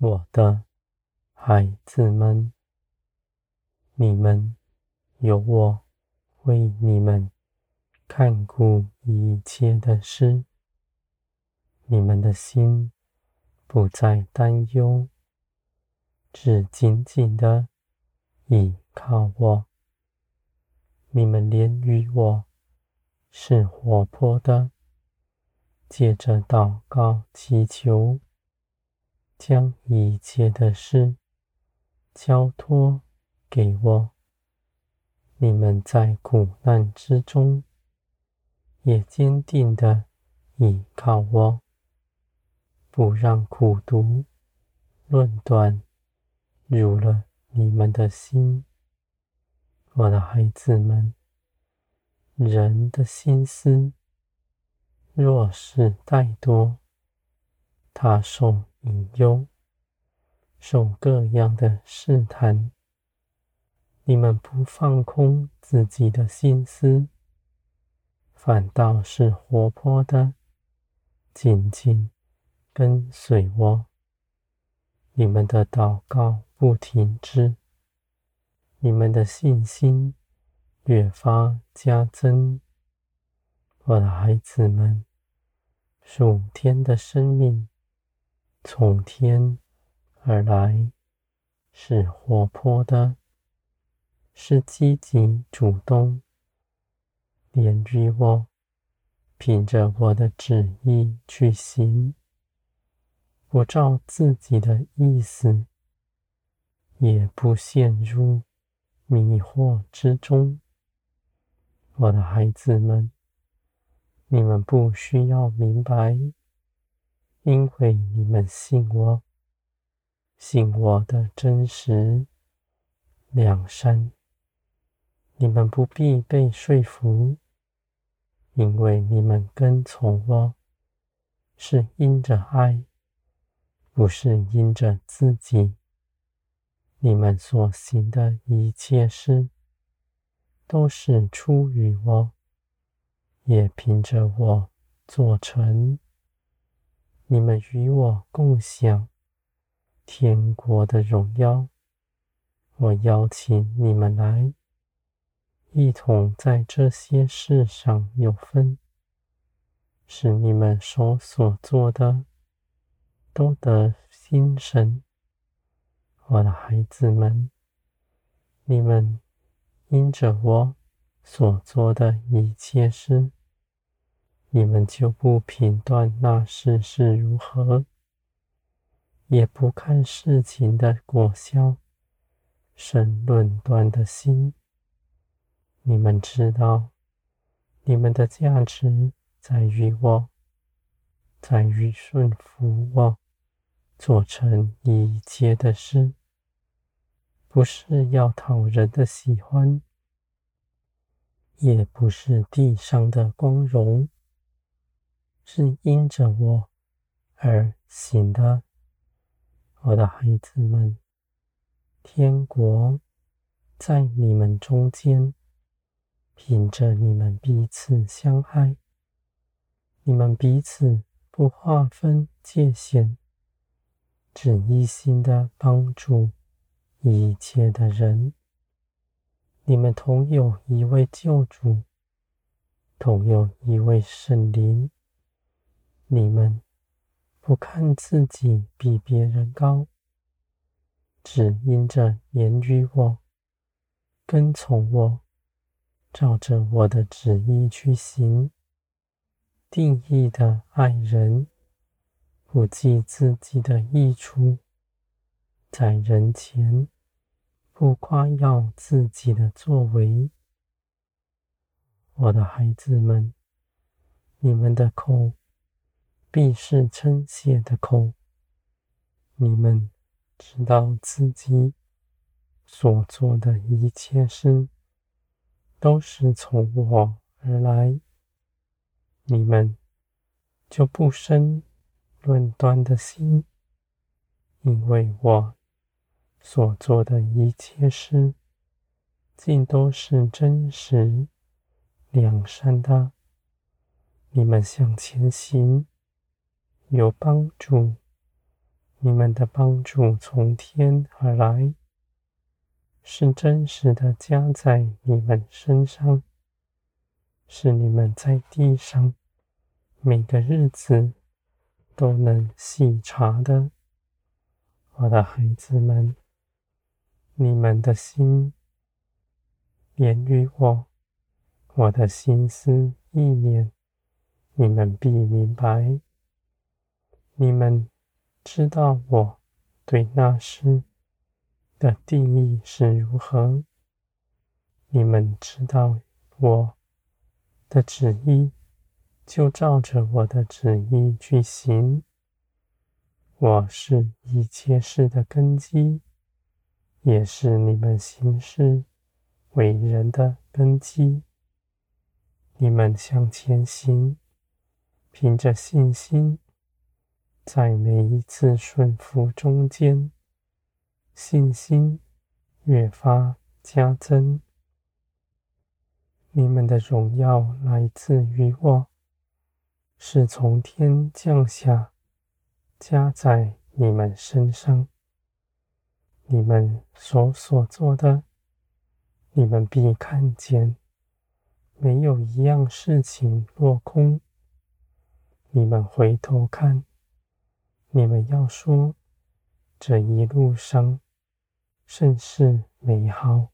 我的孩子们，你们有我为你们看顾一切的事，你们的心不再担忧，只紧紧的倚靠我。你们连与我是活泼的，借着祷告祈求。将一切的事交托给我。你们在苦难之中，也坚定的倚靠我，不让苦毒、论断入了你们的心。我的孩子们，人的心思若是怠惰，他受引诱，受各样的试探，你们不放空自己的心思，反倒是活泼的，紧紧跟随我。你们的祷告不停止，你们的信心越发加增。我的孩子们，属天的生命。从天而来，是活泼的，是积极主动，连于我，凭着我的旨意去行，不照自己的意思，也不陷入迷惑之中。我的孩子们，你们不需要明白。因为你们信我，信我的真实良善，你们不必被说服，因为你们跟从我，是因着爱，不是因着自己。你们所行的一切事，都是出于我，也凭着我做成。你们与我共享天国的荣耀，我邀请你们来，一同在这些事上有分，使你们所所做的都得心神。我的孩子们，你们因着我所做的一切事。你们就不评断那事是如何，也不看事情的果效，生论断的心。你们知道，你们的价值在于我，在于顺服我，做成一切的事，不是要讨人的喜欢，也不是地上的光荣。是因着我而行的，我的孩子们，天国在你们中间，凭着你们彼此相爱，你们彼此不划分界限，只一心的帮助一切的人。你们同有一位救主，同有一位圣灵。你们不看自己比别人高，只因着言于我，跟从我，照着我的旨意去行，定义的爱人，不计自己的益处，在人前不夸耀自己的作为。我的孩子们，你们的口。必是称谢的口。你们知道自己所做的一切事，都是从我而来，你们就不生论断的心，因为我所做的一切事，尽都是真实良善的。你们向前行。有帮助，你们的帮助从天而来，是真实的加在你们身上，是你们在地上每个日子都能细察的。我的孩子们，你们的心连于我，我的心思意念，你们必明白。你们知道我对那事的定义是如何，你们知道我的旨意，就照着我的旨意去行。我是一切事的根基，也是你们行事为人的根基。你们向前行，凭着信心，在每一次顺服中间，信心越发加增。你们的荣耀来自于我，是从天降下。加在你们身上，你们所所做的，你们必看见，没有一样事情落空。你们回头看，你们要说，这一路上甚是美好。